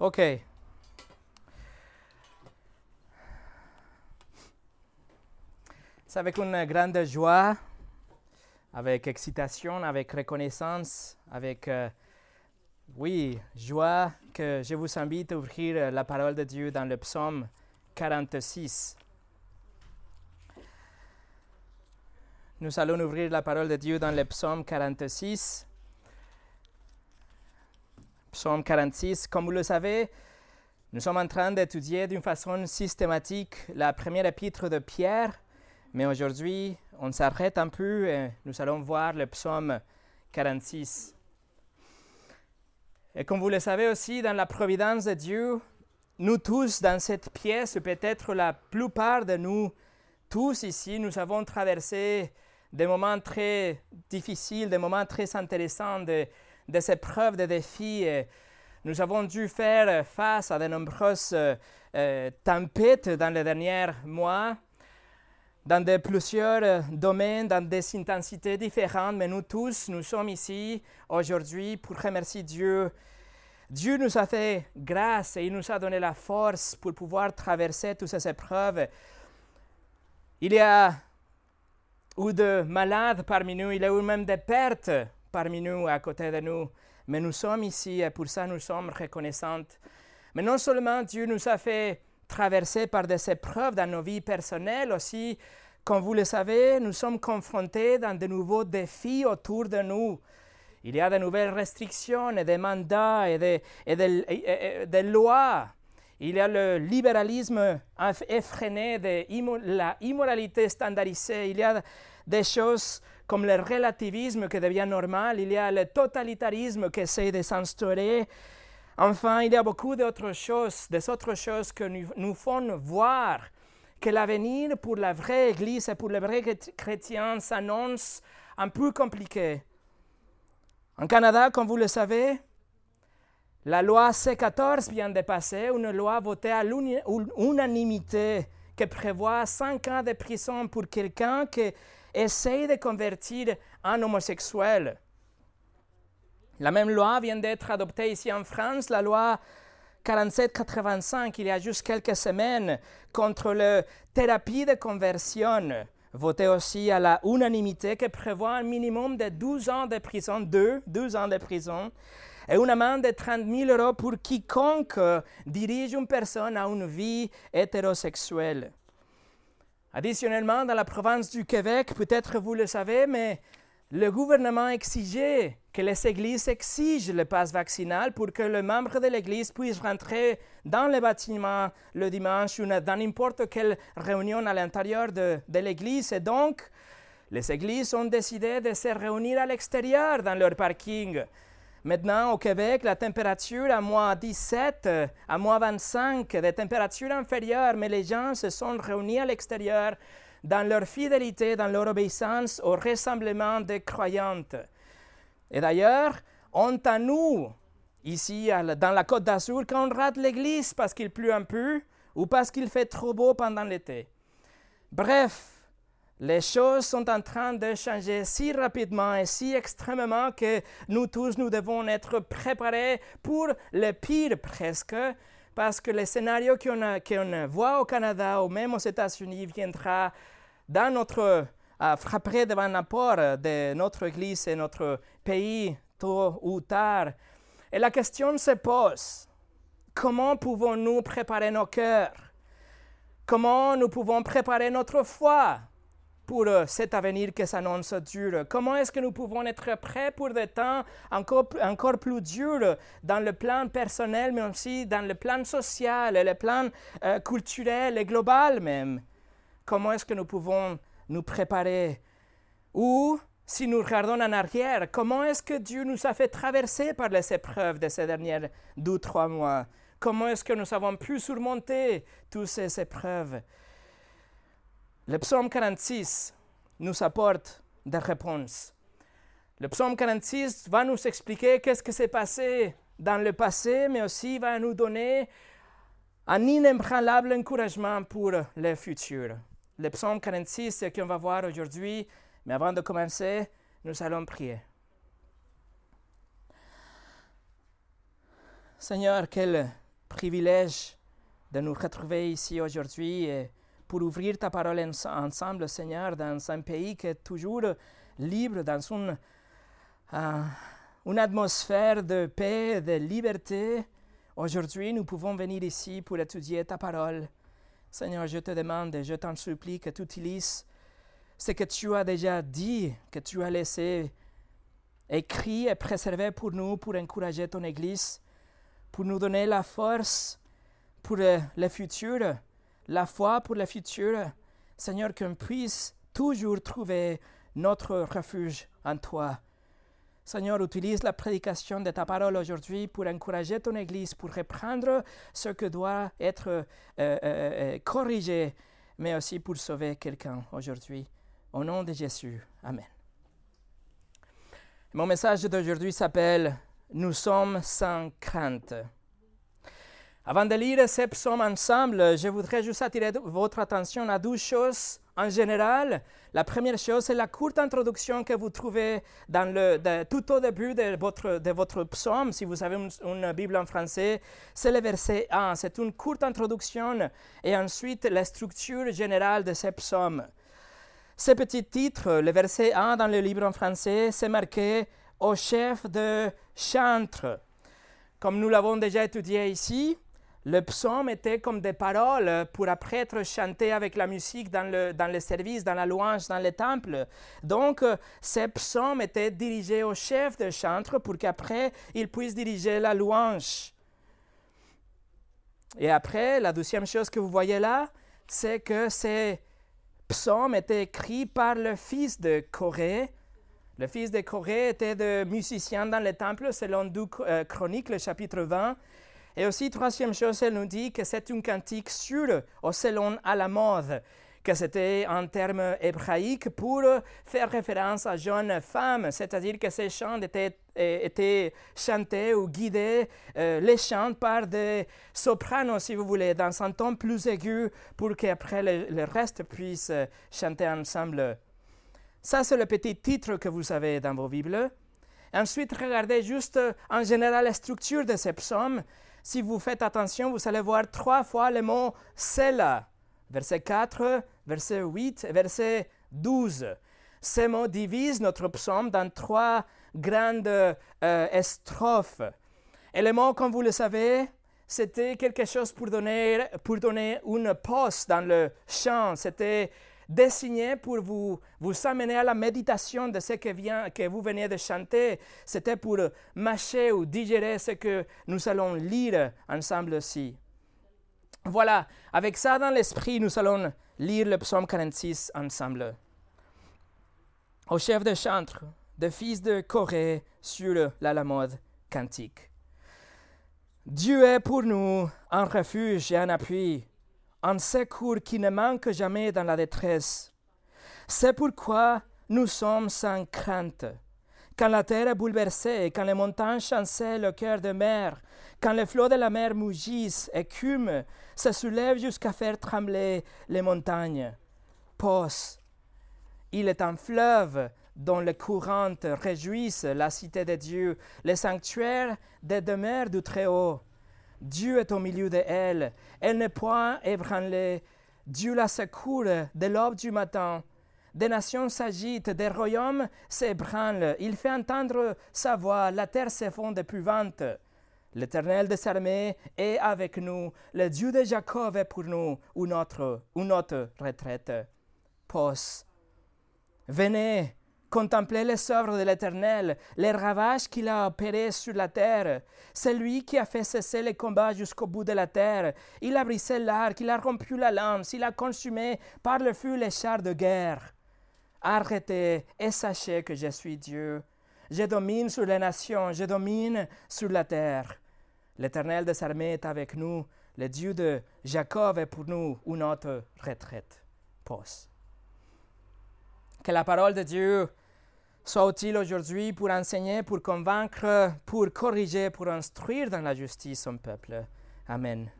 OK. C'est avec une grande joie, avec excitation, avec reconnaissance, avec, euh, oui, joie que je vous invite à ouvrir la parole de Dieu dans le psaume 46. Nous allons ouvrir la parole de Dieu dans le psaume 46. Psaume 46, comme vous le savez, nous sommes en train d'étudier d'une façon systématique la première épître de Pierre, mais aujourd'hui, on s'arrête un peu et nous allons voir le psaume 46. Et comme vous le savez aussi, dans la providence de Dieu, nous tous dans cette pièce, peut-être la plupart de nous, tous ici, nous avons traversé des moments très difficiles, des moments très intéressants, des épreuves, des défis. nous avons dû faire face à de nombreuses euh, tempêtes dans les derniers mois, dans de plusieurs domaines, dans des intensités différentes, mais nous tous, nous sommes ici aujourd'hui pour remercier Dieu. Dieu nous a fait grâce et il nous a donné la force pour pouvoir traverser toutes ces épreuves. Il y a eu de malades parmi nous, il y a eu même des pertes parmi nous, à côté de nous. Mais nous sommes ici et pour ça nous sommes reconnaissantes. Mais non seulement Dieu nous a fait traverser par des épreuves dans nos vies personnelles aussi, comme vous le savez, nous sommes confrontés dans de nouveaux défis autour de nous. Il y a de nouvelles restrictions et des mandats et des, et des, lois. Il y a le libéralisme effréné, de la immoralité standardisée. Il y a des choses comme le relativisme qui devient normal, il y a le totalitarisme qui essaie de s'instaurer. Enfin, il y a beaucoup d'autres choses, des autres choses que nous, nous font voir que l'avenir pour la vraie Église et pour les vrais chrétiens s'annonce un peu compliqué. En Canada, comme vous le savez, la loi C14 vient de passer, une loi votée à l'unanimité qui prévoit cinq ans de prison pour quelqu'un qui essaye de convertir un homosexuel. La même loi vient d'être adoptée ici en France, la loi 4785, il y a juste quelques semaines, contre la thérapie de conversion, votée aussi à la unanimité, qui prévoit un minimum de 12 ans de prison, 2, 12 ans de prison, et une amende de 30 000 euros pour quiconque dirige une personne à une vie hétérosexuelle. Additionnellement, dans la province du Québec, peut-être vous le savez, mais le gouvernement exigeait que les églises exigent le passe vaccinal pour que le membre de l'église puisse rentrer dans le bâtiment le dimanche ou dans n'importe quelle réunion à l'intérieur de, de l'église. Et donc, les églises ont décidé de se réunir à l'extérieur dans leur parking. Maintenant, au Québec, la température à moins 17, à moins 25, des températures inférieures, mais les gens se sont réunis à l'extérieur dans leur fidélité, dans leur obéissance au rassemblement des croyantes. Et d'ailleurs, on à nous, ici dans la Côte d'Azur, quand on rate l'église parce qu'il pleut un peu ou parce qu'il fait trop beau pendant l'été. Bref, les choses sont en train de changer si rapidement et si extrêmement que nous tous, nous devons être préparés pour le pire presque, parce que le scénario qu'on voit au Canada ou même aux États-Unis viendra dans notre, à frapper devant la porte de notre Église et notre pays tôt ou tard. Et la question se pose, comment pouvons-nous préparer nos cœurs? Comment nous pouvons préparer notre foi? Pour euh, cet avenir qui s'annonce dur? Comment est-ce que nous pouvons être prêts pour des temps encore, plus durs dans le plan personnel, mais aussi dans le plan social, le plan euh, culturel et global même? Comment est-ce que nous pouvons nous préparer? Ou, si nous regardons en arrière, comment est-ce que Dieu nous a fait traverser par les épreuves de ces derniers deux, trois mois? Comment est-ce que nous avons pu surmonter toutes ces épreuves? Le psaume 46 nous apporte des réponses. Le psaume 46 va nous expliquer qu'est-ce qui s'est passé dans le passé, mais aussi va nous donner un inébranlable encouragement pour le futur. Le psaume 46, c'est ce qu'on va voir aujourd'hui, mais avant de commencer, nous allons prier. Seigneur, quelle privilège de nous retrouver ici aujourd'hui et pour ouvrir ta parole ensemble, Seigneur, dans un pays qui est toujours libre, dans une, euh, une atmosphère de paix, de liberté. Aujourd'hui, nous pouvons venir ici pour étudier ta parole. Seigneur, je te demande et je t'en supplie que tu utilises ce que tu as déjà dit, que tu as laissé écrit et préservé pour nous, pour encourager ton Église, pour nous donner la force pour le futur, la foi pour le futur. Seigneur, qu'on puisse toujours trouver notre refuge en toi. Seigneur, utilise la prédication de ta parole aujourd'hui pour encourager ton Église, pour reprendre ce que doit être euh, euh, euh, corrigé, mais aussi pour sauver quelqu'un aujourd'hui. Au nom de Jésus. Amen. Mon message d'aujourd'hui s'appelle Nous sommes sans crainte. Avant de lire ces psaumes ensemble, je voudrais juste attirer votre attention à deux choses en général. La première chose, c'est la courte introduction que vous trouvez tout au début de votre, de votre psaume. Si vous avez une, Bible en français, c'est le verset 1. C'est une courte introduction et ensuite la structure générale de ces psaumes. Ce petit titre, le verset 1 dans le livre en français, c'est marqué au chef de chantre. Comme nous l'avons déjà étudié ici, le psaume était comme des paroles pour après être chanté avec la musique dans le, dans service, dans la louange, dans le temple. Donc, ces psaumes étaient dirigés au chef de chantre pour qu'après, il puisse diriger la louange. Et après, la deuxième chose que vous voyez là, c'est que ces psaumes étaient écrits par le fils de Corée. Le fils de Corée était de musicien dans le temple, selon 2 euh, Chroniques, le chapitre 20. Et aussi, troisième chose, elle nous dit que c'est une cantique sur au selon à la mode, que c'était un terme hébraïque pour faire référence à jeunes femmes, c'est-à-dire que ces chants étaient, étaient chantés ou guidés, euh, les chants par des sopranos, si vous voulez, dans un ton plus aigu, pour qu'après le, le reste puisse chanter ensemble. Ça, c'est le petit titre que vous avez dans vos Bibles. Ensuite, regardez juste en général la structure de ces psaumes. Si vous faites attention, vous allez voir trois fois le mot cela. Verset 4, verset 8 et verset 12. Ces mots divisent notre psaume dans trois grandes euh, strophes. Et le mot, comme vous le savez, c'était quelque chose pour donner, pour donner une pause dans le chant. C'était dessiné pour vous, vous amener à la méditation de ce que, vient, que vous venez de chanter. C'était pour mâcher ou digérer ce que nous allons lire ensemble aussi. Voilà, avec ça dans l'esprit, nous allons lire le psaume 46 ensemble. Au chef de chantre, de fils de Corée, sur la mode cantique. Dieu est pour nous un refuge et un appui, un secours qui ne manque jamais dans la détresse. C'est pourquoi nous sommes sans crainte. Quand la terre est bouleversée, quand les montagnes chancellent le cœur de mer, quand les flots de la mer mugissent, écument, se soulèvent jusqu'à faire trembler les montagnes. Pause. Il est un fleuve dont les courantes réjouissent la cité de Dieu, le sanctuaire des demeures du Très-Haut. Dieu est au milieu de elle. N'est point ébranlée. Dieu la secourt de l'aube du matin. Des nations s'agitent, des royaumes s'ébranlent. Il fait entendre sa voix, la terre s'effondre d'épouvante. L'Éternel des armées est avec nous. Le Dieu de Jacob est pour nous une notre, une notre retraite. Pause. Venez, Contemplez les œuvres de l'Éternel, les ravages qu'il a opérés sur la terre. C'est lui qui a fait cesser les combats jusqu'au bout de la terre. Il a brisé l'arc, il a rompu la lance, il a consumé par le feu les chars de guerre. Arrêtez et sachez que je suis Dieu. Je domine sur les nations, je domine sur la terre. L'Éternel des armées est avec nous. Le Dieu de Jacob est pour nous une autre retraite. Pause. Que la parole de Dieu soit utile aujourd'hui pour enseigner, pour convaincre, pour corriger, pour instruire dans la justice son peuple. Amen.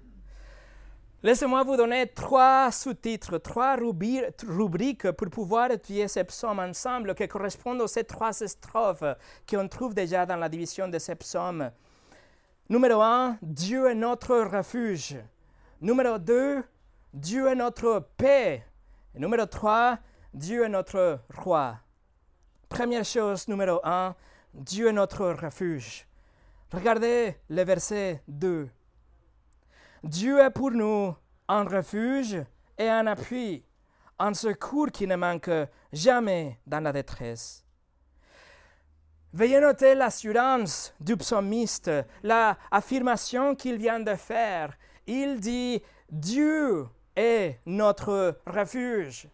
Laissez-moi vous donner trois sous-titres, trois rubriques pour pouvoir étudier ces psaumes ensemble qui correspondent aux ces trois strophes qu'on trouve déjà dans la division de ces psaumes. Numéro un, Dieu est notre refuge. Numéro deux, Dieu est notre paix. Numéro trois, Dieu est notre roi. Première chose, numéro un, Dieu est notre refuge. Regardez le verset 2. Dieu est pour nous un refuge et un appui, un secours qui ne manque jamais dans la détresse. Veuillez noter l'assurance du psalmiste, la affirmation qu'il vient de faire. Il dit Dieu est notre refuge.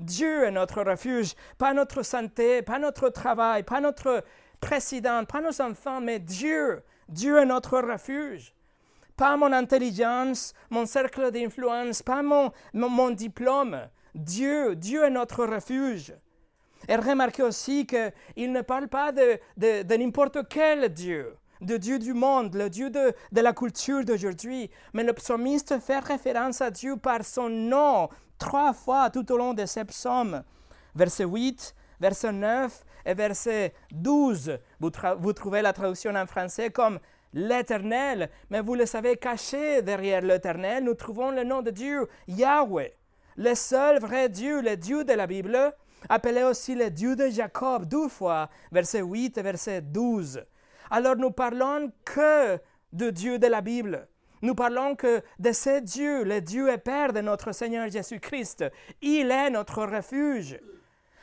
Dieu est notre refuge, pas notre santé, pas notre travail, pas notre président, pas nos enfants, mais Dieu. Dieu est notre refuge. Pas mon intelligence, mon cercle d'influence, pas mon, mon diplôme. Dieu, Dieu est notre refuge. Et remarquez aussi qu'il ne parle pas de, de, n'importe quel Dieu, de Dieu du monde, le Dieu de, de la culture d'aujourd'hui, mais le psalmiste fait référence à Dieu par son nom trois fois tout au long de ces psaumes. Verset 8, verset 9 et verset 12. Vous, vous trouvez la traduction en français comme l'Éternel, mais vous le savez, caché derrière l'Éternel, nous trouvons le nom de Dieu, Yahweh, le seul vrai Dieu, le Dieu de la Bible, appelé aussi le Dieu de Jacob, deux fois, verset 8 et verset 12. Alors nous parlons que de Dieu de la Bible. Nous parlons que de ce Dieu, le Dieu et Père de notre Seigneur Jésus-Christ. Il est notre refuge.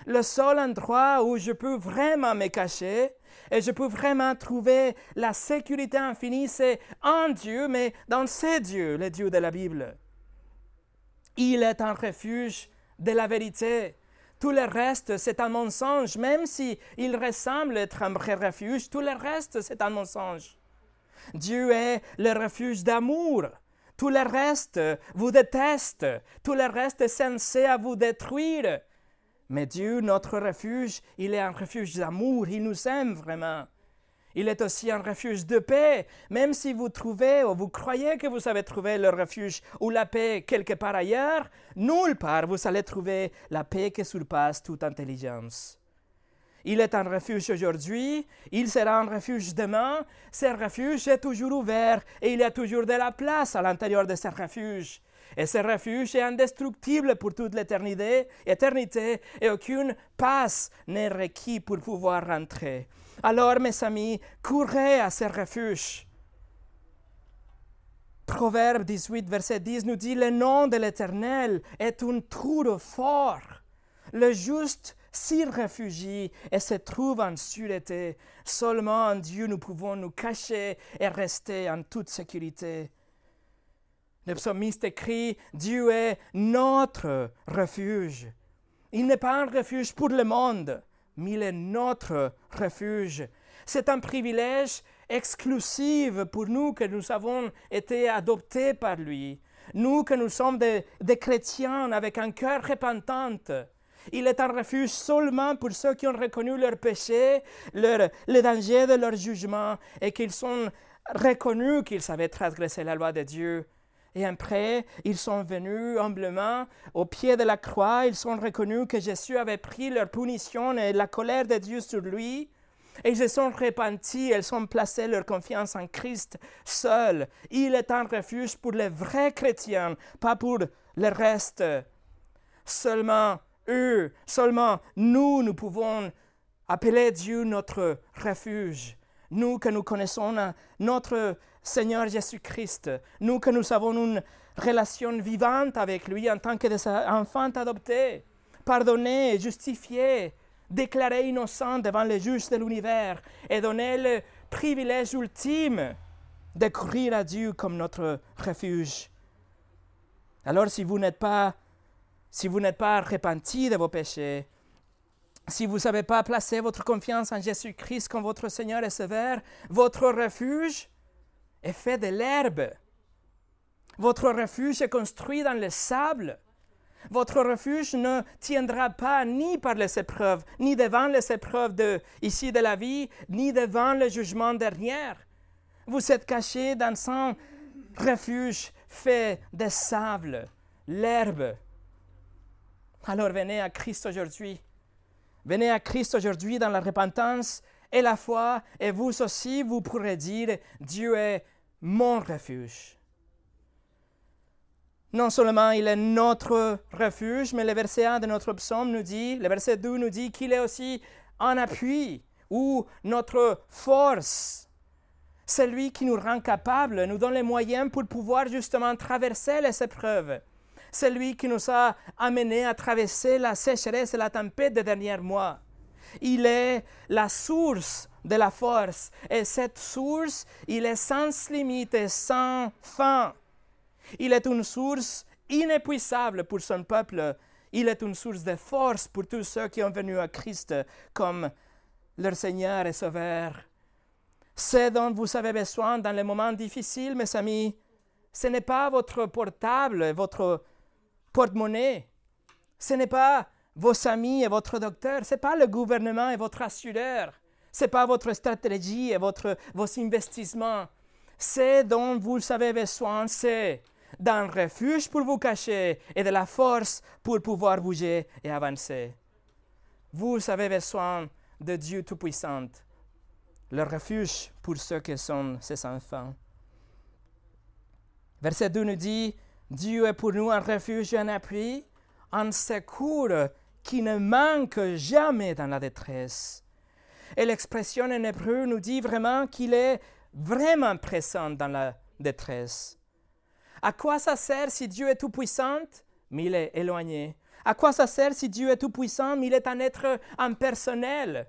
Le seul endroit où je peux vraiment me cacher et je peux vraiment trouver la sécurité infinie, c'est en Dieu, mais dans ce Dieu, le Dieu de la Bible. Il est un refuge de la vérité. Tout le reste, c'est un mensonge, même si il ressemble être un vrai refuge, tout le reste, c'est un mensonge. Dieu est le refuge d'amour. Tout le reste vous déteste. Tout le reste est censé à vous détruire. Mais Dieu, notre refuge, il est un refuge d'amour. Il nous aime vraiment. Il est aussi un refuge de paix. Même si vous trouvez ou vous croyez que vous avez trouvé le refuge ou la paix quelque part ailleurs, nulle part vous allez trouver la paix qui surpasse toute intelligence. Il est un refuge aujourd'hui, il sera un refuge demain. Ce refuge est toujours ouvert et il y a toujours de la place à l'intérieur de ce refuge. Et ce refuge est indestructible pour toute l'éternité, éternité, et aucune passe n'est requis pour pouvoir rentrer. Alors, mes amis, courez à ce refuge. Proverbe 18, verset 10 nous dit, le nom de l'Éternel est un trou fort. Le juste s'y réfugie et se trouve en sûreté. Seulement en Dieu nous pouvons nous cacher et rester en toute sécurité. Le psalmiste écrit, Dieu est notre refuge. Il n'est pas un refuge pour le monde mais il est notre refuge. C'est un privilège exclusif pour nous que nous avons été adoptés par lui. Nous que nous sommes des, chrétiens avec un cœur repentant. Il est un refuge seulement pour ceux qui ont reconnu leur péché, le danger de leur jugement et qu'ils sont reconnus qu'ils avaient transgressé la loi de Dieu. Et après, ils sont venus humblement au pied de la croix, ils ont reconnu que Jésus avait pris leur punition et la colère de Dieu sur lui. Et ils se sont repentis, ils ont placé leur confiance en Christ seul. Il est un refuge pour les vrais chrétiens, pas pour le reste. Seulement eux, seulement nous, nous pouvons appeler Dieu notre refuge. Nous que nous connaissons notre Seigneur Jésus-Christ, nous que nous avons une relation vivante avec lui en tant que des enfants adoptés, pardonnés, justifiés, déclarés innocents devant les juges de l'univers et donner le privilège ultime de courir à Dieu comme notre refuge. Alors si vous n'êtes pas si vous n'êtes pas repenti de vos péchés, si vous n'avez pas placé votre confiance en Jésus-Christ comme votre Seigneur et Sauveur, votre refuge est fait de l'herbe. Votre refuge est construit dans le sable. Votre refuge ne tiendra pas ni par les épreuves, ni devant les épreuves de, ici de la vie, ni devant le jugement dernier. Vous êtes caché dans un refuge fait de sable, l'herbe. Alors venez à Christ aujourd'hui. Venez à Christ aujourd'hui dans la repentance et la foi, et vous aussi, vous pourrez dire, Dieu est mon refuge. Non seulement il est notre refuge, mais le verset 1 de notre psaume nous dit, le verset 2 nous dit qu'il est aussi un appui ou notre force. C'est lui qui nous rend capables, nous donne les moyens pour pouvoir justement traverser les épreuves. C'est lui qui nous a amenés à traverser la sécheresse et la tempête des derniers mois. Il est la source de la force. Et cette source, il est sans limite et sans fin. Il est une source inépuisable pour son peuple. Il est une source de force pour tous ceux qui ont venu à Christ comme leur Seigneur et Sauveur. Ce dont vous avez besoin dans les moments difficiles, mes amis, ce n'est pas votre portable, votre porte-monnaie. Ce n'est pas vos amis et votre docteur. Ce n'est pas le gouvernement et votre assureur. Ce n'est pas votre stratégie et votre, vos investissements. Ce dont vous avez besoin, c'est d'un refuge pour vous cacher et de la force pour pouvoir bouger et avancer. Vous avez besoin de Dieu Tout-Puissant, le refuge pour ceux qui sont ses enfants. Verset 2 nous dit, Dieu est pour nous un refuge et un appui, un secours qui ne manque jamais dans la détresse. Et l'expression en hébreu nous dit vraiment qu'il est vraiment présent dans la détresse. À quoi ça sert si Dieu est tout-puissant, mais il est éloigné? À quoi ça sert si Dieu est tout-puissant, mais il est un être impersonnel?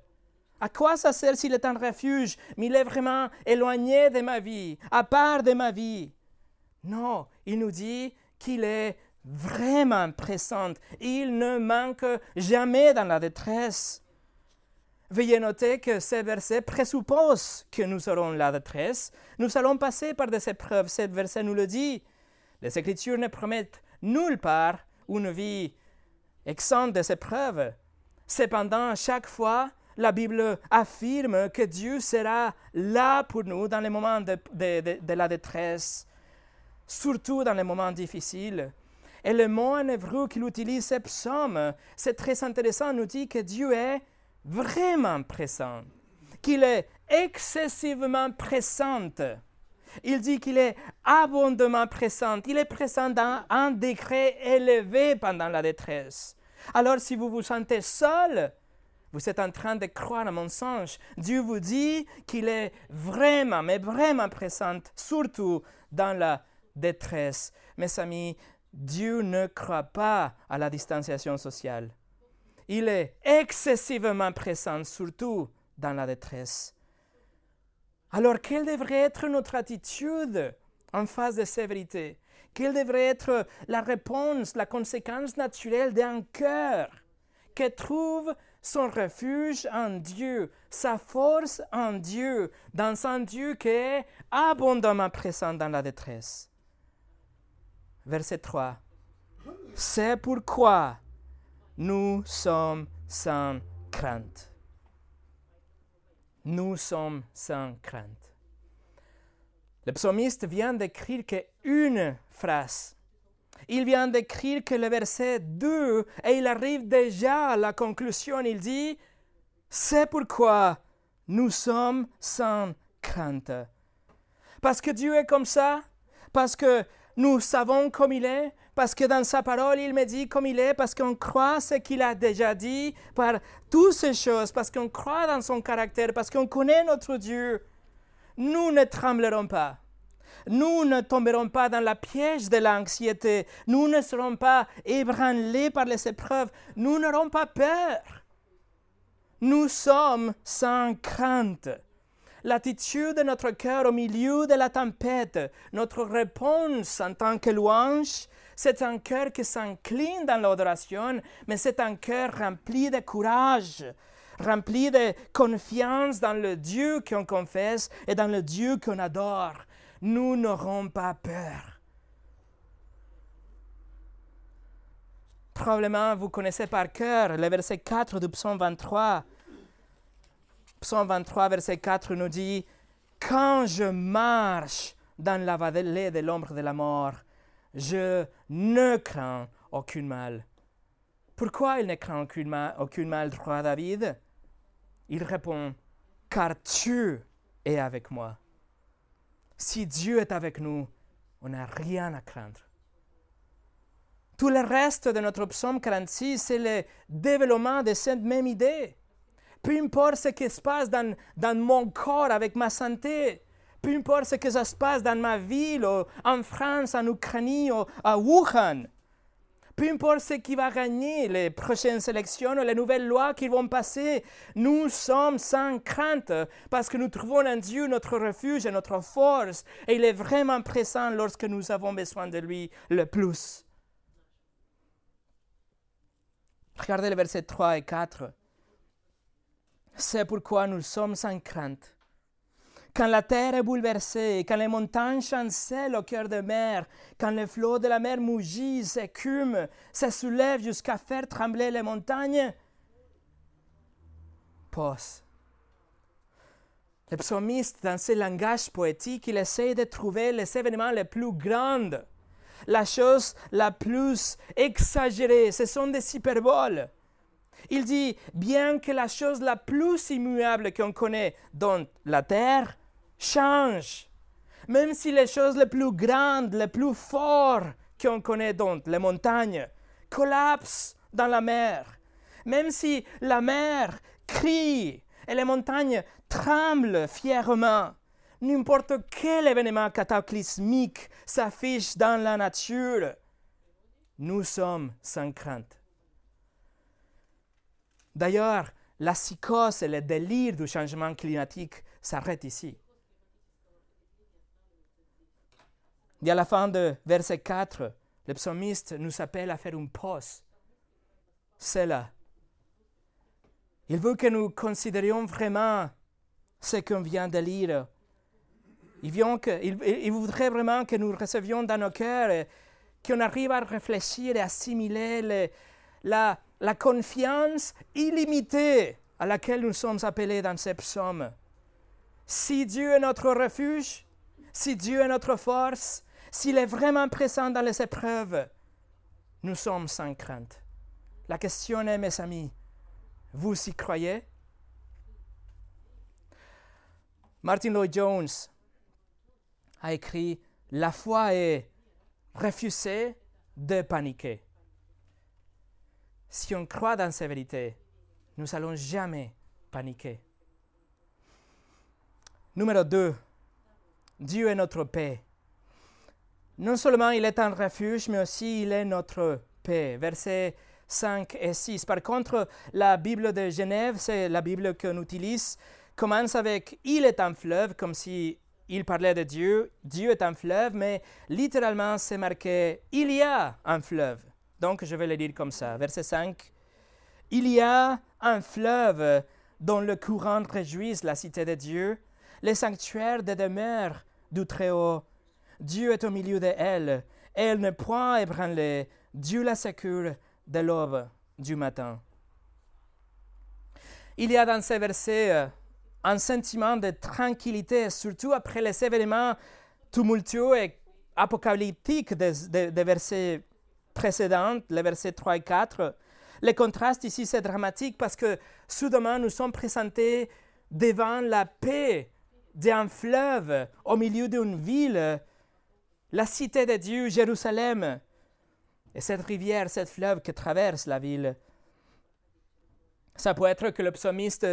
À quoi ça sert s'il est un refuge, mais il est vraiment éloigné de ma vie, à part de ma vie? Non, il nous dit qu'il est vraiment présent. Il ne manque jamais dans la détresse. Veuillez noter que ces versets présupposent que nous aurons la détresse. Nous allons passer par des épreuves. Ce verset nous le dit. Les Écritures ne promettent nulle part une vie exempte de ces épreuves. Cependant, chaque fois, la Bible affirme que Dieu sera là pour nous dans les moments de, la détresse, surtout dans les moments difficiles. Et le mot en hébreu qu'il utilise, c'est psaume, c'est très intéressant, nous dit que Dieu est vraiment présent, qu'il est excessivement présent. Il dit qu'il est abondamment présent. Il est présent dans un degré élevé pendant la détresse. Alors si vous vous sentez seul, vous êtes en train de croire à mensonge. Dieu vous dit qu'il est vraiment, mais vraiment présent, surtout dans la détresse. Mes amis, Dieu ne croit pas à la distanciation sociale. Il est excessivement présent, surtout dans la détresse. Alors, quelle devrait être notre attitude en face de ces vérités? Quelle devrait être la réponse, la conséquence naturelle d'un cœur qui trouve son refuge en Dieu, sa force en Dieu, dans un Dieu qui est abondamment présent dans la détresse? Verset 3. C'est pourquoi nous sommes sans crainte nous sommes sans crainte. Le psalmiste vient d'écrire qu'une phrase. Il vient d'écrire que le verset 2, et il arrive déjà à la conclusion, il dit, c'est pourquoi nous sommes sans crainte. Parce que Dieu est comme ça, parce que nous savons comme il est, parce que dans sa parole, il me dit comme il est, parce qu'on croit ce qu'il a déjà dit par toutes ces choses, parce qu'on croit dans son caractère, parce qu'on connaît notre Dieu. Nous ne tremblerons pas. Nous ne tomberons pas dans la piège de l'anxiété. Nous ne serons pas ébranlés par les épreuves. Nous n'aurons pas peur. Nous sommes sans crainte l'attitude de notre cœur au milieu de la tempête, notre réponse en tant que louange, c'est un cœur qui s'incline dans l'adoration, mais c'est un cœur rempli de courage, rempli de confiance dans le Dieu qu'on confesse et dans le Dieu qu'on adore. Nous n'aurons pas peur. Probablement, vous connaissez par cœur le verset 4 du psaume 23. Psaume 23, verset 4 nous dit, Quand je marche dans la vallée de l'ombre de la mort, je ne crains aucun mal. Pourquoi il ne craint aucun mal, aucun mal, roi David? Il répond, car tu es avec moi. Si Dieu est avec nous, on n'a rien à craindre. Tout le reste de notre psaume 46, c'est le développement de cette même idée. Peu importe ce qui se passe dans, dans mon corps avec ma santé, peu importe ce que ça se passe dans ma ville, en France, en Ukraine, ou à Wuhan, peu importe ce qui va gagner les prochaines élections ou les nouvelles lois qui vont passer, nous sommes sans crainte parce que nous trouvons en Dieu notre refuge et notre force et il est vraiment présent lorsque nous avons besoin de lui le plus. Regardez les versets 3 et 4. C'est pourquoi nous sommes sans crainte. Quand la terre est bouleversée, quand les montagnes chancellent au cœur de mer, quand les flots de la mer mugissent, s'écument, se soulèvent jusqu'à faire trembler les montagnes, pause. Le psalmiste, dans ce langage poétique, il essaie de trouver les événements les plus grands la chose la plus exagérée. Ce sont des hyperboles. Il dit, bien que la chose la plus immuable qu'on connaît, dans la terre, change, même si les choses les plus grandes, les plus fortes qu'on connaît, dans les montagnes, collapsent dans la mer, même si la mer crie et les montagnes tremblent fièrement, n'importe quel événement cataclysmique s'affiche dans la nature, nous sommes sans crainte. D'ailleurs, la psychose et le délire du changement climatique s'arrêtent ici. Et à la fin de verset 4, le psalmiste nous appelle à faire une pause. C'est là. Il veut que nous considérions vraiment ce qu'on vient de lire il, voudrait vraiment que nous recevions dans nos cœurs, qu'on arrive à réfléchir et assimiler la, la confiance illimitée à laquelle nous sommes appelés dans ces psaumes. Si Dieu est notre refuge, si Dieu est notre force, s'il est vraiment présent dans les épreuves, nous sommes sans crainte. La question est, mes amis, vous y croyez? Martin Lloyd Jones a écrit La foi est refuser de paniquer. Si on croit dans ces vérités, nous n'allons jamais paniquer. Numéro 2. Dieu est notre paix. Non seulement il est un refuge, mais aussi il est notre paix. Versets 5 et 6. Par contre, la Bible de Genève, c'est la Bible qu'on utilise, commence avec Il est un fleuve, comme si il parlait de Dieu, Dieu est un fleuve, mais littéralement c'est marqué il y a un fleuve. Donc je vais le dire comme ça. Verset 5. Il y a un fleuve dont le courant réjouisse la cité de Dieu, les sanctuaires de demeure du Très-Haut. Dieu est au milieu de elle. Ne point ébranlée. Dieu la sécure de l'aube du matin. Il y a dans ces versets un sentiment de tranquillité, surtout après les événements tumultueux et apocalyptiques des, versets précédents, les versets 3 et 4. Le contraste ici, c'est dramatique parce que soudainement, nous sommes présentés devant la paix d'un fleuve au milieu d'une ville, la cité de Dieu, Jérusalem. Et cette rivière, cette fleuve qui traverse la ville. Ça peut être que le psalmiste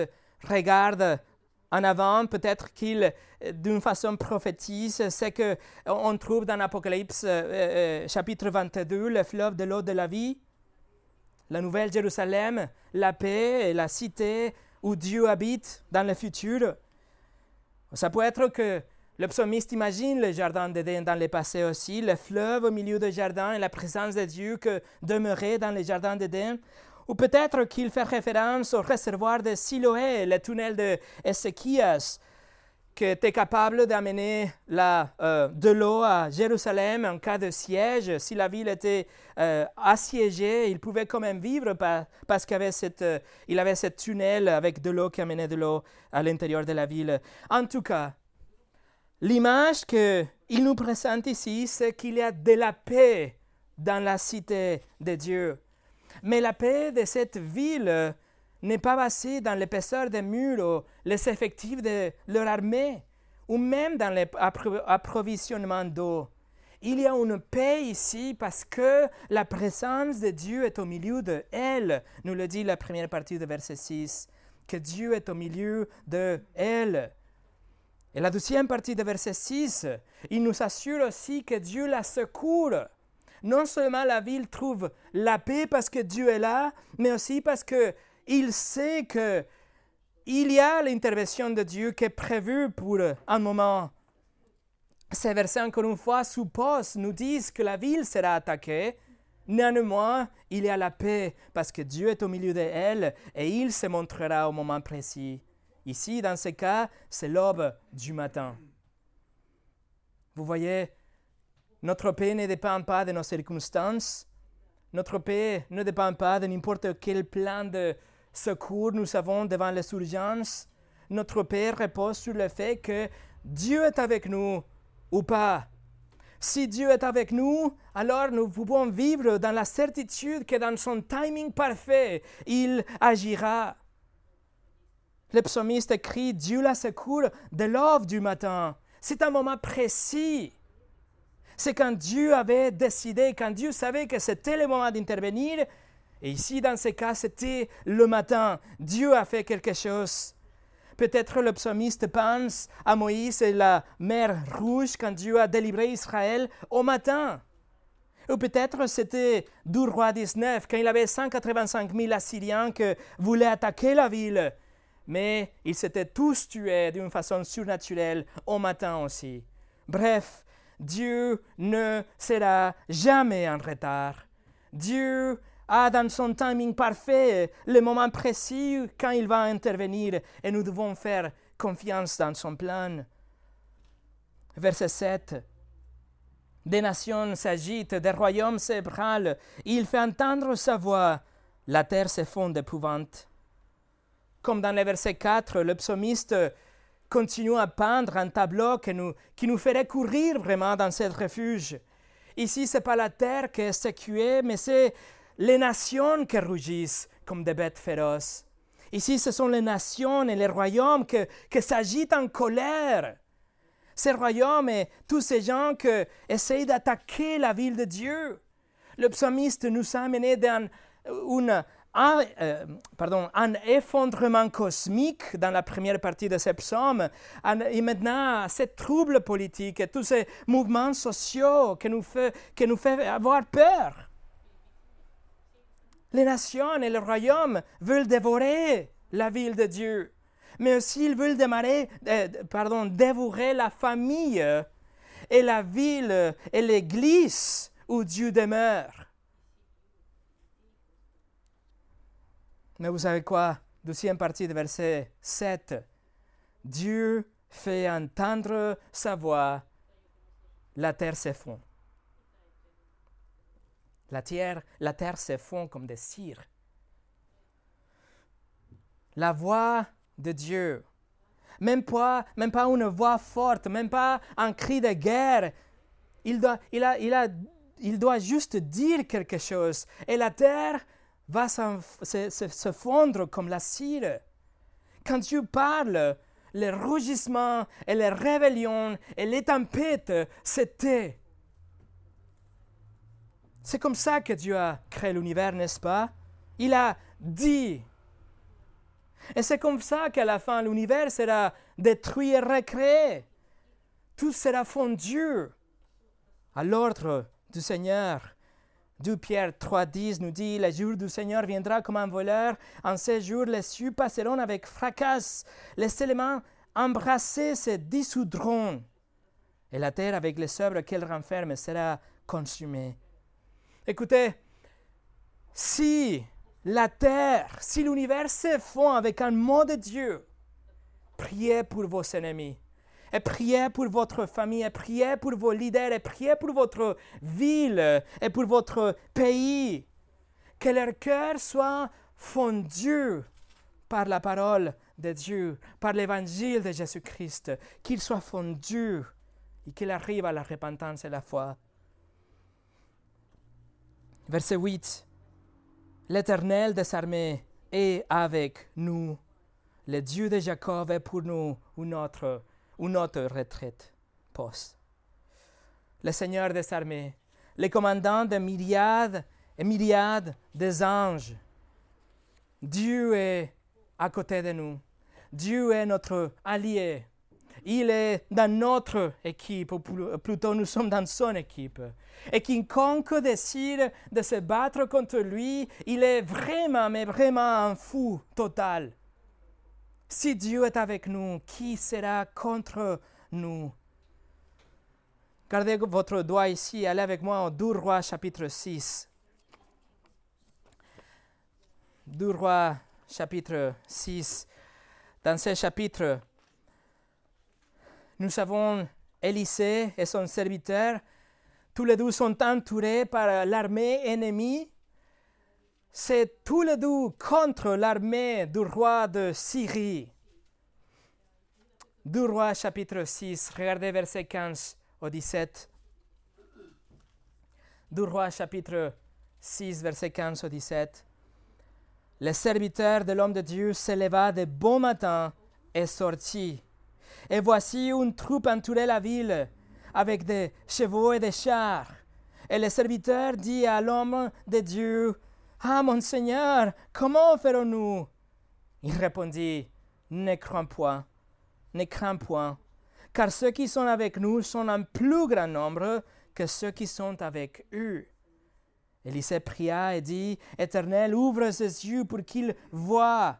regarde en avant, peut-être qu'il, d'une façon prophétise, ce qu'on trouve dans l'Apocalypse euh, euh, chapitre 22, le fleuve de l'eau de la vie, la nouvelle Jérusalem, la paix et la cité où Dieu habite dans le futur. Ça peut être que le psalmiste imagine le jardin d'Éden dans le passé aussi, le fleuve au milieu du jardin et la présence de Dieu que demeurait dans le jardin d'Éden. Ou peut-être qu'il fait référence au réservoir de Siloé, le tunnel de Ézéchias, qui était capable d'amener euh, de l'eau à Jérusalem en cas de siège. Si la ville était euh, assiégée, il pouvait quand même vivre parce qu'il cette, euh, avait ce tunnel avec de l'eau qui amenait de l'eau à l'intérieur de la ville. En tout cas, l'image qu'il nous présente ici, c'est qu'il y a de la paix dans la cité de Dieu. Mais la paix de cette ville n'est pas basé dans l'épaisseur des murs les effectifs de leur armée, ou même dans l'approvisionnement d'eau. Il y a une paix ici parce que la présence de Dieu est au milieu de elle, nous le dit la première partie de verset 6, que Dieu est au milieu de elle. Et la deuxième partie de verset 6, il nous assure aussi que Dieu la secourt. Non seulement la ville trouve la paix parce que Dieu est là, mais aussi parce que il sait que il y a l'intervention de Dieu qui est prévue pour un moment. Ces versets, encore une fois, supposent, nous disent que la ville sera attaquée. Néanmoins, il y a la paix parce que Dieu est au milieu d'elle et il se montrera au moment précis. Ici, dans ce cas, c'est l'aube du matin. Vous voyez, notre paix ne dépend pas de nos circonstances. Notre paix ne dépend pas de n'importe quel plan de secours nous avons devant les urgences. Notre paix repose sur le fait que Dieu est avec nous ou pas. Si Dieu est avec nous, alors nous pouvons vivre dans la certitude que dans son timing parfait, il agira. Le psalmiste écrit Dieu la secourt de l'aube du matin. C'est un moment précis. C'est quand Dieu avait décidé, quand Dieu savait que c'était le moment d'intervenir. Et ici, dans ce cas, c'était le matin. Dieu a fait quelque chose. Peut-être le psalmiste pense à Moïse et la mer Rouge quand Dieu a délivré Israël au matin. Ou peut-être c'était du roi 19 quand il avait 185 000 Assyriens qui voulaient attaquer la ville mais ils s'étaient tous tués d'une façon surnaturelle au matin aussi. Bref, Dieu ne sera jamais en retard. Dieu a dans son timing parfait le moment précis quand il va intervenir et nous devons faire confiance dans son plan. Verset 7. Des nations s'agitent, des royaumes s'ébranlent, il fait entendre sa voix, la terre se fond d'épouvante comme dans le verset 4, le psalmiste continue à peindre un tableau qui nous, ferait courir vraiment dans ce refuge. Ici, ce n'est pas la terre qui est sécuée, mais c'est les nations qui rugissent comme des bêtes féroces. Ici, ce sont les nations et les royaumes qui, s'agitent en colère. Ces royaumes et tous ces gens qui essayent d'attaquer la ville de Dieu. Le psalmiste nous a amenés dans une un, euh, un effondrement cosmique dans la première partie de ce psaume, et maintenant ces troubles politiques et tous ces mouvements sociaux qui nous fait, qui nous fait avoir peur. Les nations et les royaumes veulent dévorer la ville de Dieu, mais aussi ils veulent démarrer, euh, pardon, dévorer la famille et la ville et l'église où Dieu demeure. Mais vous savez quoi? Deuxième partie de verset 7. Dieu fait entendre sa voix, la terre s'effondre. La terre, la terre s'effondre comme des cires. La voix de Dieu, même pas, même pas une voix forte, même pas un cri de guerre. Il doit, il, a, il, a, il doit juste dire quelque chose. Et la terre va se, fondre comme la cire. Quand Dieu parle, les rugissements et les rébellions et les tempêtes c'était. C'est comme ça que Dieu a créé l'univers, n'est-ce pas? Il a dit. Et c'est comme ça qu'à la fin, l'univers sera détruit et recréé. Tout sera fondu à l'ordre du Seigneur. 2 Pierre 3.10 nous dit, le jour du Seigneur viendra comme un voleur. En ces jours, les cieux passeront avec fracas. Les éléments embrassés se dissoudront. Et la terre, avec les œuvres qu'elle renferme, sera consumée. Écoutez, si la terre, si l'univers se fond avec un mot de Dieu, priez pour vos ennemis et priez pour votre famille, et priez pour vos leaders, et priez pour votre ville et pour votre pays. Que leur cœur soit fondu par la parole de Dieu, par l'évangile de Jésus-Christ, qu'il soit fondu et qu'il arrive à la repentance et la foi. Verset 8. L'Éternel des armées est avec nous. Le Dieu de Jacob est pour nous une autre, une autre retraite, poste. Le Seigneur des armées, le commandant de myriades et myriades des anges. Dieu est à côté de nous. Dieu est notre allié. Il est dans notre équipe, ou plutôt nous sommes dans son équipe. Et quiconque décide de se battre contre lui, il est vraiment, mais vraiment un fou total. Si Dieu est avec nous, qui sera contre nous? Gardez votre doigt ici, allez avec moi au 2 Rois chapitre 6. 2 Rois chapitre 6. Dans ce chapitre, nous avons Élisée et son serviteur. Tous les deux sont entourés par l'armée ennemie. C'est tous les deux contre l'armée du roi de Syrie. 2 Rois chapitre 6, regardez verset 15 au 17. 2 Rois chapitre 6, verset 15 au 17. Le serviteur de l'homme de Dieu s'éleva de bon matin et sortit. Et voici une troupe entourait la ville avec des chevaux et des chars. Et le serviteur dit à l'homme de Dieu, Ah mon Seigneur, comment ferons-nous? Il répondit, Ne crains point, ne crains point, car ceux qui sont avec nous sont un plus grand nombre que ceux qui sont avec eux. Élisée pria et dit, Éternel, ouvre ses yeux pour qu'il voie.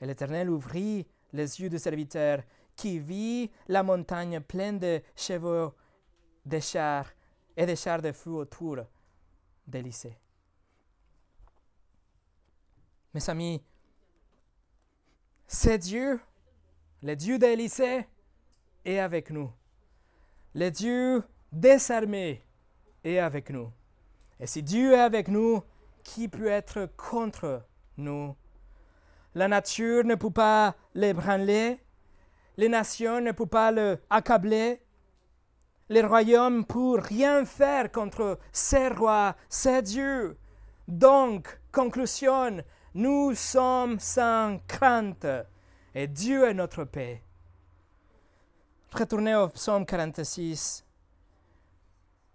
Et l'Éternel ouvrit les yeux du serviteur, qui vit la montagne pleine de chevaux, de chars et de chars de feu autour d'Élisée. Mes amis, c'est Dieu, le Dieu d'Élisée, est avec nous. Le Dieu désarmé est avec nous. Et si Dieu est avec nous, qui peut être contre nous? La nature ne peut pas l'ébranler, les nations ne peuvent pas le accabler, les royaumes ne peuvent rien faire contre ces rois, ces dieux. Donc, conclusion, nous sommes sans crainte et Dieu est notre paix. Retournez au psaume 46.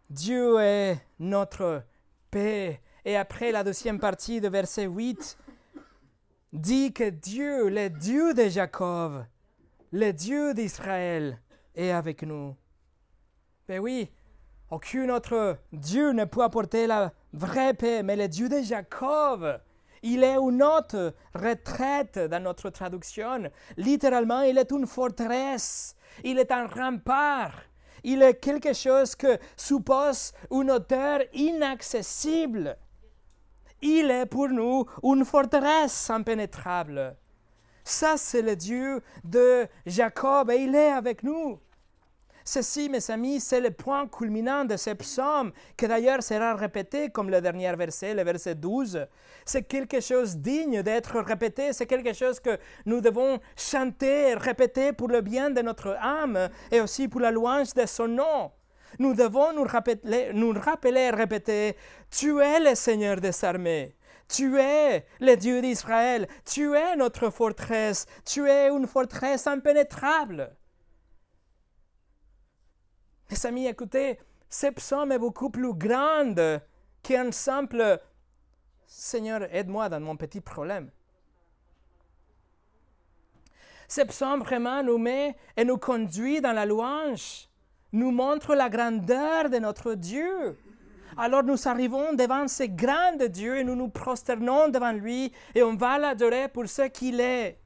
Dieu est notre paix. Et après la deuxième partie de verset 8, dit que Dieu, le Dieu de Jacob, le Dieu d'Israël, est avec nous. Ben oui, aucun autre Dieu ne peut apporter la vraie paix, mais le Dieu de Jacob, il est une autre retraite dans notre traduction. Littéralement, il est une forteresse, il est un rempart il est quelque chose que suppose une hauteur inaccessible. Il est pour nous une forteresse impénétrable. Ça, c'est le Dieu de Jacob et il est avec nous. Ceci, mes amis, c'est le point culminant de ce psaume, qui d'ailleurs sera répété comme le dernier verset, le verset 12. C'est quelque chose digne d'être répété, c'est quelque chose que nous devons chanter répéter pour le bien de notre âme et aussi pour la louange de son nom. Nous devons nous rappeler, nous rappeler répéter, Tu es le Seigneur des armées. Tu es le Dieu d'Israël. Tu es notre forteresse. Tu es une forteresse impénétrable. Mes amis, écoutez, ce psaume est beaucoup plus grand qu'un simple Seigneur, aide-moi dans mon petit problème. Ce psaume vraiment nous met et nous conduit dans la louange, nous montre la grandeur de notre Dieu. Alors nous arrivons devant ce grand Dieu et nous nous prosternons devant lui et on va l'adorer pour ce qu'il est.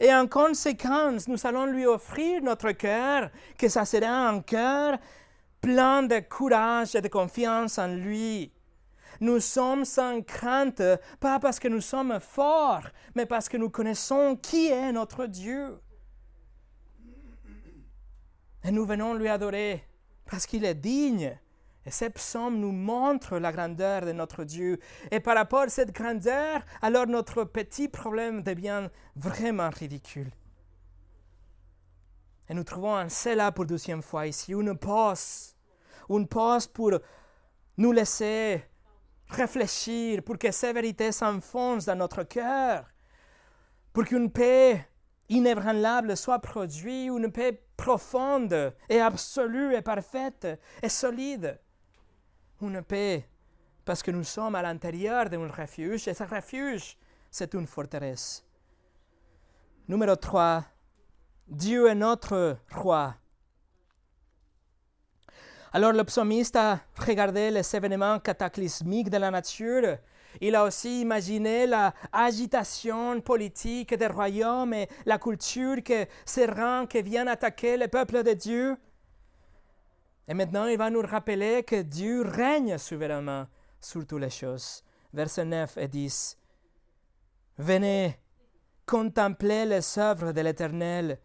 Et en conséquence, nous allons lui offrir notre cœur, que ça sera un cœur plein de courage et de confiance en lui. Nous sommes sans crainte, pas parce que nous sommes forts, mais parce que nous connaissons qui est notre Dieu. Et nous venons lui adorer parce qu'il est digne et ce psaume nous montre la grandeur de notre Dieu. Et par rapport à cette grandeur, alors notre petit problème devient vraiment ridicule. Et nous trouvons un cela pour deuxième fois ici, une pause, une pause pour nous laisser réfléchir, pour que ces vérités s'enfoncent dans notre cœur, pour qu'une paix inébranlable soit produite, une paix profonde et absolue et parfaite et solide. Une paix parce que nous sommes à l'intérieur d'un refuge et ce refuge, c'est une forteresse. Numéro 3. Dieu est notre roi. Alors le psalmiste a regardé les événements cataclysmiques de la nature. Il a aussi imaginé la agitation politique des royaumes et la culture que ces rangs qui viennent attaquer le peuple de Dieu. Et maintenant, il va nous rappeler que Dieu règne souverainement sur toutes les choses. Versets 9 et 10. Venez, contemplez les œuvres de l'Éternel,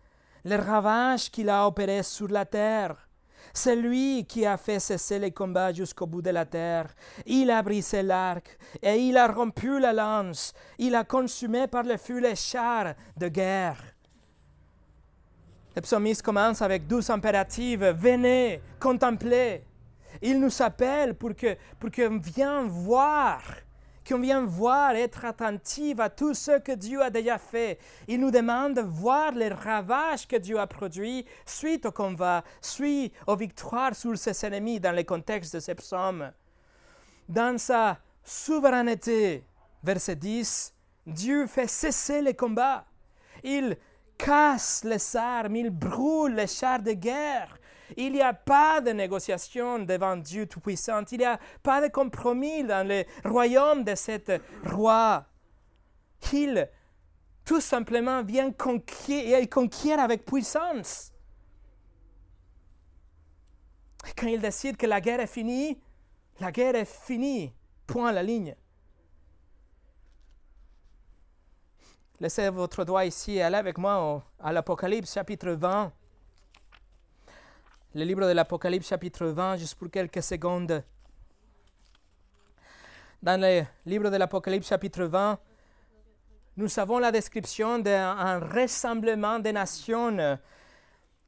les ravages qu'il a opérés sur la terre. C'est lui qui a fait cesser les combats jusqu'au bout de la terre. Il a brisé l'arc et il a rompu la lance. Il a consumé par le feu les chars de guerre. Le psalmiste commence avec douze impératives. Venez, contemplez. Il nous appelle pour qu'on pour qu'on vienne voir qu'on vient voir, être attentif à tout ce que Dieu a déjà fait. Il nous demande de voir les ravages que Dieu a produits suite au combat, suite aux victoires sur ses ennemis dans le contexte de ces psaumes. Dans sa souveraineté, verset 10, Dieu fait cesser les combats. Il casse les armes, il brûle les chars de guerre, il n'y a pas de négociation devant Dieu Tout-Puissant. Il n'y a pas de compromis dans le royaume de cet roi. Il, tout simplement, vient conquérir, et conquiert avec puissance. Quand il décide que la guerre est finie, la guerre est finie. Point à la ligne. Laissez votre doigt ici et allez avec moi à l'Apocalypse chapitre 20 le livre de l'Apocalypse chapitre 20, juste pour quelques secondes. Dans le livre de l'Apocalypse chapitre 20, nous avons la description d'un rassemblement des nations.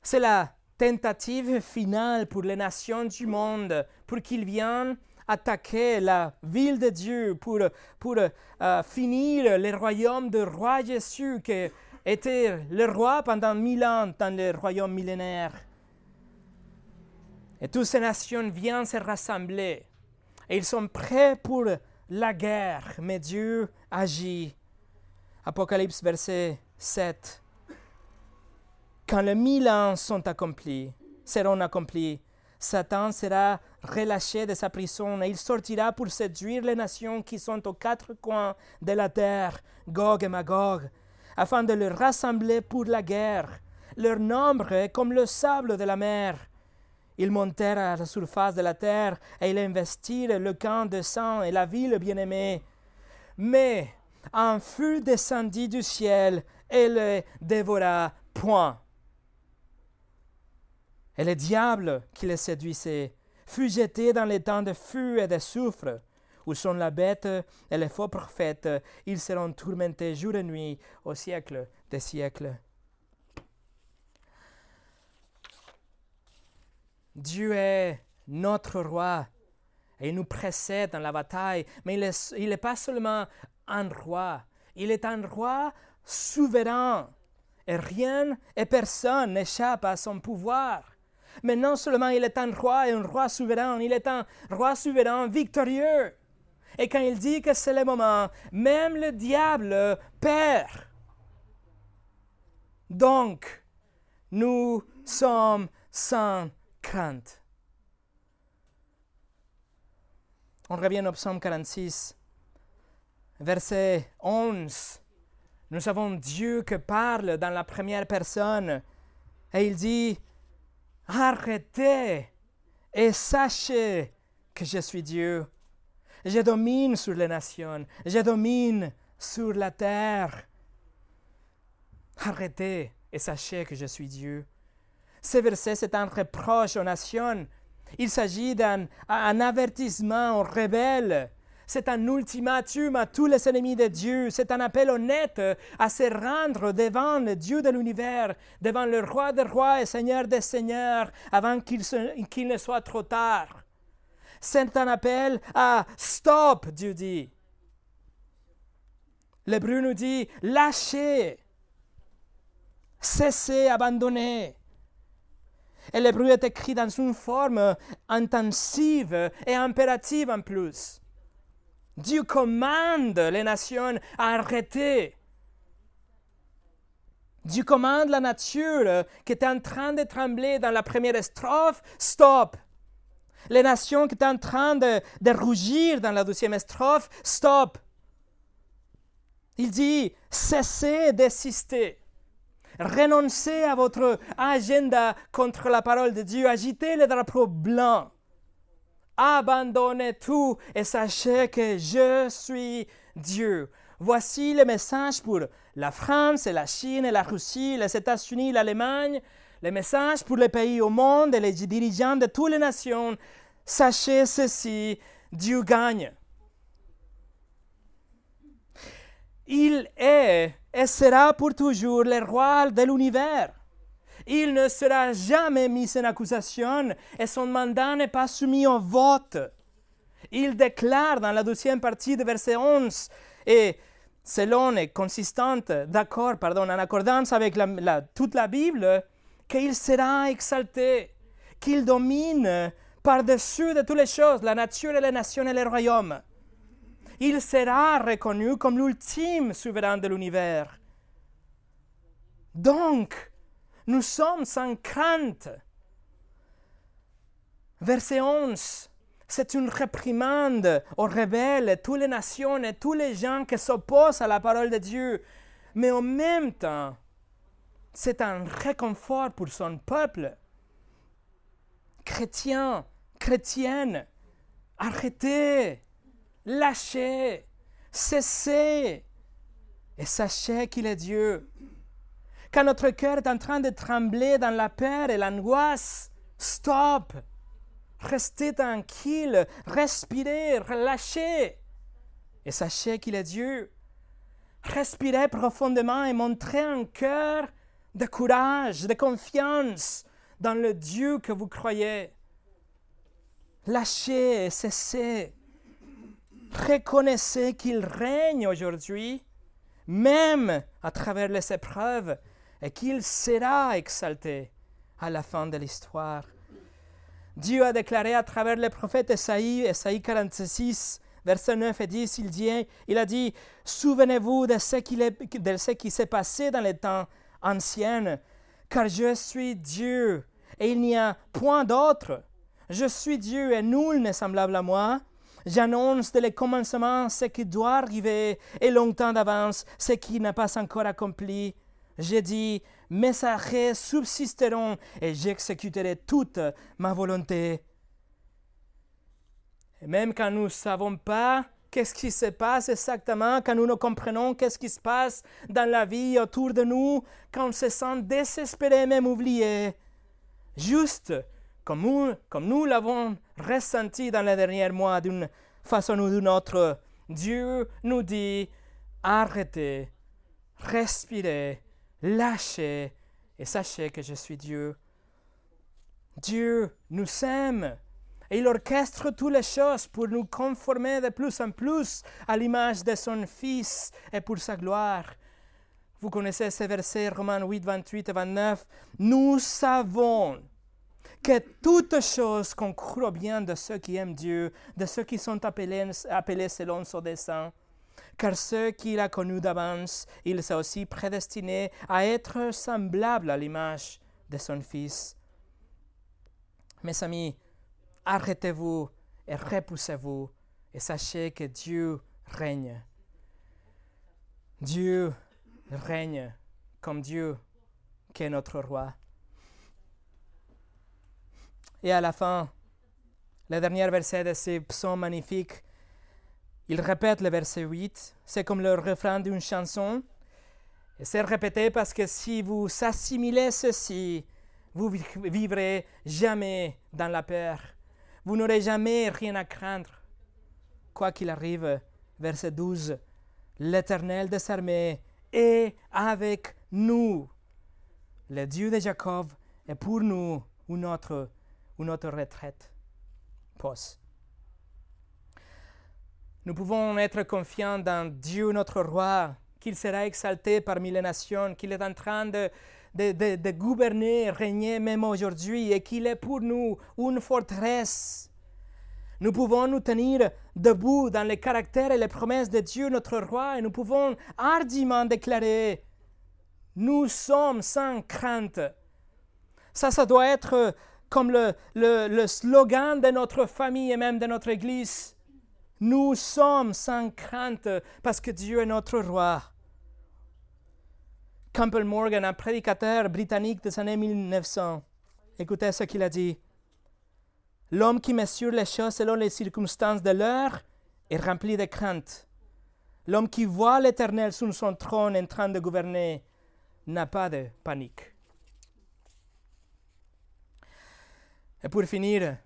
C'est la tentative finale pour les nations du monde, pour qu'ils viennent attaquer la ville de Dieu, pour, pour euh, finir le royaume de roi Jésus, qui était le roi pendant mille ans dans le royaume millénaire. Et toutes ces nations viennent se rassembler. Et ils sont prêts pour la guerre. Mais Dieu agit. Apocalypse verset 7. Quand les mille ans sont accomplis, seront accomplis, Satan sera relâché de sa prison et il sortira pour séduire les nations qui sont aux quatre coins de la terre, Gog et Magog, afin de les rassembler pour la guerre. Leur nombre est comme le sable de la mer. Ils montèrent à la surface de la terre et ils investirent le camp de sang et la ville bien-aimée. Mais un feu descendit du ciel et le dévora point. Et le diable qui les séduisait fut jeté dans les temps de feu et de soufre, où sont la bête et les faux prophètes? Ils seront tourmentés jour et nuit au siècle des siècles. Dieu est notre roi et il nous précède dans la bataille, mais il n'est pas seulement un roi, il est un roi souverain et rien et personne n'échappe à son pouvoir. Mais non seulement il est un roi et un roi souverain, il est un roi souverain victorieux. Et quand il dit que c'est le moment, même le diable perd. Donc, nous sommes sans crainte. On revient au psaume 46, verset 11. Nous avons Dieu qui parle dans la première personne et il dit, arrêtez et sachez que je suis Dieu. Je domine sur les nations, je domine sur la terre. Arrêtez et sachez que je suis Dieu. Ce verset, c'est un reproche aux nations. Il s'agit d'un avertissement aux rebelles. C'est un ultimatum à tous les ennemis de Dieu. C'est un appel honnête à se rendre devant le Dieu de l'univers, devant le roi des rois et seigneur des seigneurs, avant qu'il ne soit trop tard. c'est un appel à stop, Dieu dit. L'hébreu nous dit lâchez, cessez, abandonnez. Et l'hébreu est écrit dans une forme intensive et impérative en plus. Dieu commande les nations à arrêter. Dieu commande la nature qui était en train de trembler dans la première strophe, stop. Les nations qui étaient en train de, rougir dans la deuxième strophe, stop. Il dit, cessez d'insister. Renoncez à votre agenda contre la parole de Dieu. Agitez le drapeau blanc. Abandonnez tout et sachez que je suis Dieu. Voici le message pour la France et la Chine et la Russie, les États-Unis, l'Allemagne, le message pour les pays au monde et les dirigeants de toutes les nations. Sachez ceci, Dieu gagne. Il est et sera pour toujours le roi de l'univers. Il ne sera jamais mis en accusation et son mandat n'est pas soumis au vote. Il déclare dans la deuxième partie de verset 11 et selon et consistante, d'accord, pardon, en accordance avec toute la Bible, qu'il sera exalté, qu'il domine par-dessus de toutes les choses, la nature et les nations et les royaumes il sera reconnu comme l'ultime souverain de l'univers. Donc, nous sommes sans crainte. Verset 11, c'est une réprimande aux rebelles, toutes les nations et tous les gens qui s'opposent à la parole de Dieu. Mais en même temps, c'est un réconfort pour son peuple. Chrétiens, chrétiennes, arrêtez Lâchez, cessez et sachez qu'il est Dieu. Quand notre cœur est en train de trembler dans la peur et l'angoisse, stop, restez tranquille, respirez, relâchez. Et sachez qu'il est Dieu. Respirez profondément et montrez un cœur de courage, de confiance dans le Dieu que vous croyez. Lâchez et cessez. Reconnaissez qu'il règne aujourd'hui, même à travers les épreuves, et qu'il sera exalté à la fin de l'histoire. Dieu a déclaré à travers le prophète Esaïe, Esaïe 46, versets 9 et 10, il, dit, il a dit, Souvenez-vous de ce, de ce qui s'est passé dans les temps anciens, car je suis Dieu et il n'y a point d'autre. Je suis Dieu et nul n'est semblable à moi. J'annonce dès le commencement ce qui doit arriver et longtemps d'avance ce qui n'est pas encore accompli. J'ai dit, mes arrêts subsisteront et j'exécuterai toute ma volonté. Et même quand nous ne savons pas qu'est-ce qui se passe exactement, quand nous ne comprenons qu'est-ce qui se passe dans la vie autour de nous, quand on se sent désespéré, même oublié, juste comme nous, comme nous l'avons ressenti dans les derniers mois d'une façon ou d'une autre, Dieu nous dit arrêtez, respirez, lâchez et sachez que je suis Dieu. Dieu nous aime et il orchestre toutes les choses pour nous conformer de plus en plus à l'image de son Fils et pour sa gloire. Vous connaissez ces versets, Romains 8, 28 et 29. Nous savons que toutes choses concourent bien de ceux qui aiment Dieu, de ceux qui sont appelés, appelés selon son dessein. Car ceux qu'il a connus d'avance, il s'est aussi prédestiné à être semblable à l'image de son Fils. Mes amis, arrêtez-vous et repoussez-vous et sachez que Dieu règne. Dieu règne comme Dieu qui est notre roi. Et à la fin, le dernier verset de ce psaume magnifique, il répète le verset 8. C'est comme le refrain d'une chanson. Et c'est répété parce que si vous assimilez ceci, vous vivrez jamais dans la peur. Vous n'aurez jamais rien à craindre. Quoi qu'il arrive, verset 12, l'Éternel des armées est avec nous. Le Dieu de Jacob est pour nous une autre retraite. Pause. Nous pouvons être confiants dans Dieu notre roi, qu'il sera exalté parmi les nations, qu'il est en train de, gouverner, régner même aujourd'hui, et qu'il est pour nous une forteresse. Nous pouvons nous tenir debout dans les caractères et les promesses de Dieu notre roi, et nous pouvons hardiment déclarer, nous sommes sans crainte. Ça, ça doit être comme le slogan de notre famille et même de notre Église. Nous sommes sans crainte parce que Dieu est notre roi. Campbell Morgan, un prédicateur britannique des années 1900, écoutez ce qu'il a dit. L'homme qui mesure les choses selon les circonstances de l'heure est rempli de crainte. L'homme qui voit l'Éternel sur son trône en train de gouverner n'a pas de panique. Et pour finir,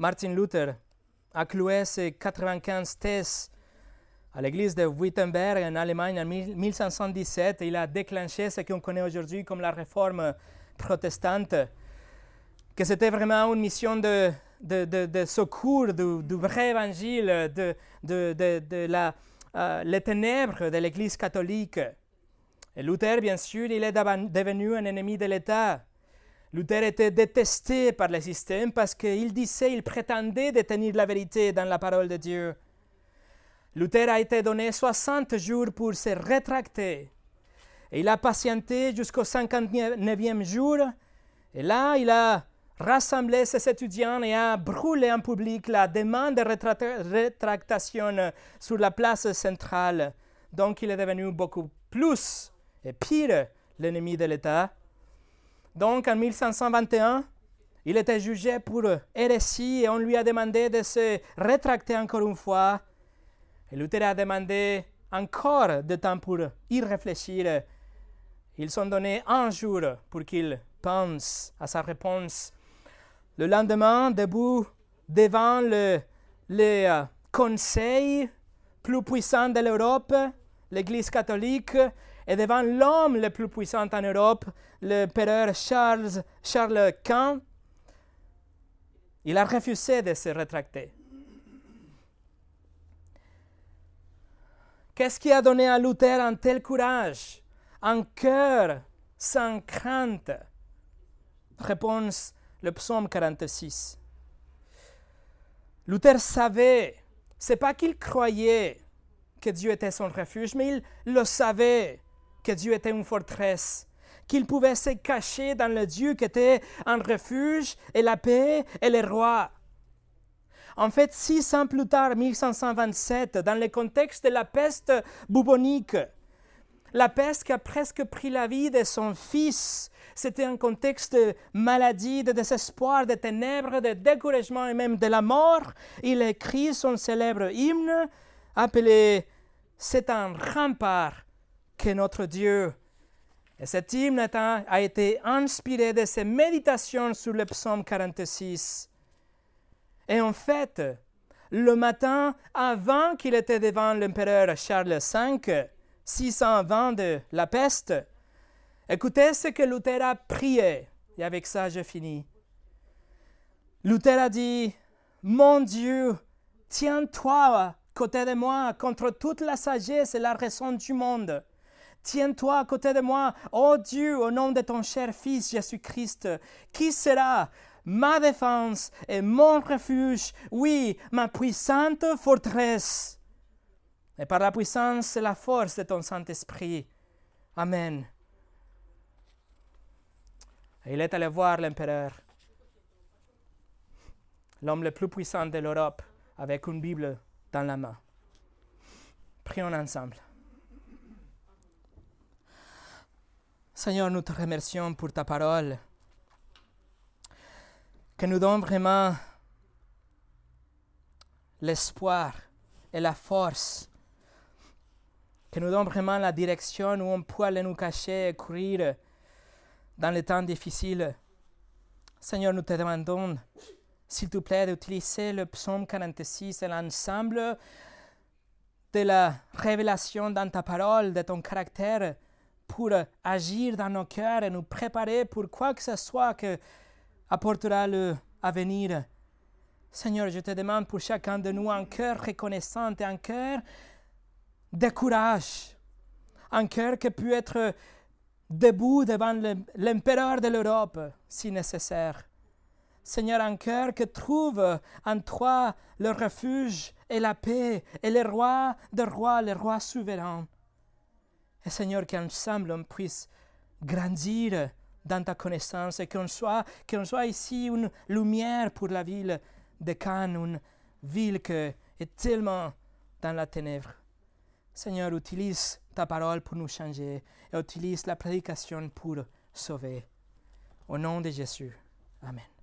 Martin Luther a cloué ses 95 thèses à l'église de Wittenberg en Allemagne en 1517. Il a déclenché ce qu'on connaît aujourd'hui comme la réforme protestante, que c'était vraiment une mission de, secours du, vrai évangile, de, la, euh, ténèbres de l'église catholique. Et Luther, bien sûr, il est devenu un ennemi de l'État. Luther était détesté par le système parce qu'il disait, il prétendait détenir la vérité dans la parole de Dieu. Luther a été donné 60 jours pour se rétracter. Et il a patienté jusqu'au 59e jour. Et là, il a rassemblé ses étudiants et a brûlé en public la demande de rétractation sur la place centrale. Donc, il est devenu beaucoup plus et pire l'ennemi de l'État. Donc en 1521, il était jugé pour hérésie et on lui a demandé de se rétracter encore une fois. Et Luther a demandé encore de temps pour y réfléchir. Ils ont donné un jour pour qu'il pense à sa réponse. Le lendemain, debout devant le, euh, conseil plus puissant de l'Europe, l'Église catholique, et devant l'homme le plus puissant en Europe, le père Charles, Charles Quint, il a refusé de se rétracter. Qu'est-ce qui a donné à Luther un tel courage, un cœur sans crainte? Réponse, le psaume 46. Luther savait, c'est pas qu'il croyait que Dieu était son refuge, mais il le savait que Dieu était une forteresse, qu'il pouvait se cacher dans le Dieu qui était un refuge et la paix et le roi. En fait, six ans plus tard, 1527, dans le contexte de la peste bubonique, la peste qui a presque pris la vie de son fils, c'était un contexte de maladie, de désespoir, de ténèbres, de découragement et même de la mort. Il écrit son célèbre hymne appelé C'est un rempart que notre Dieu. Et cet hymne a été inspiré de ses méditations sur le psaume 46. Et en fait, le matin, avant qu'il était devant l'empereur Charles V, 620 de la peste, écoutez ce que Luther a prié. Et avec ça, je finis. Luther a dit, Mon Dieu, tiens-toi côté de moi contre toute la sagesse et la raison du monde. Tiens-toi à côté de moi, ô Dieu, au nom de ton cher Fils Jésus-Christ, qui sera ma défense et mon refuge, oui, ma puissante forteresse. Et par la puissance et la force de ton Saint-Esprit. Amen. Il est allé voir l'empereur, l'homme le plus puissant de l'Europe, avec une Bible dans la main. Prions ensemble. Seigneur, nous te remercions pour ta parole, que nous donne vraiment l'espoir et la force, que nous donne vraiment la direction où on peut aller nous cacher et courir dans les temps difficiles. Seigneur, nous te demandons, s'il te plaît, d'utiliser le psaume 46 et l'ensemble de la révélation dans ta parole, de ton caractère, pour agir dans nos cœurs et nous préparer pour quoi que ce soit que apportera le avenir. Seigneur, je te demande pour chacun de nous un cœur reconnaissant et un cœur de courage, un cœur qui peut être debout devant l'empereur de l'Europe si nécessaire. Seigneur, un cœur qui trouve en toi le refuge et la paix et le roi des rois, le roi souverain. Et Seigneur, qu'ensemble on puisse grandir dans ta connaissance et qu'on soit, qu'on soit ici une lumière pour la ville de Cannes, une ville qui est tellement dans la ténèbre. Seigneur, utilise ta parole pour nous changer et utilise la prédication pour sauver. Au nom de Jésus. Amen.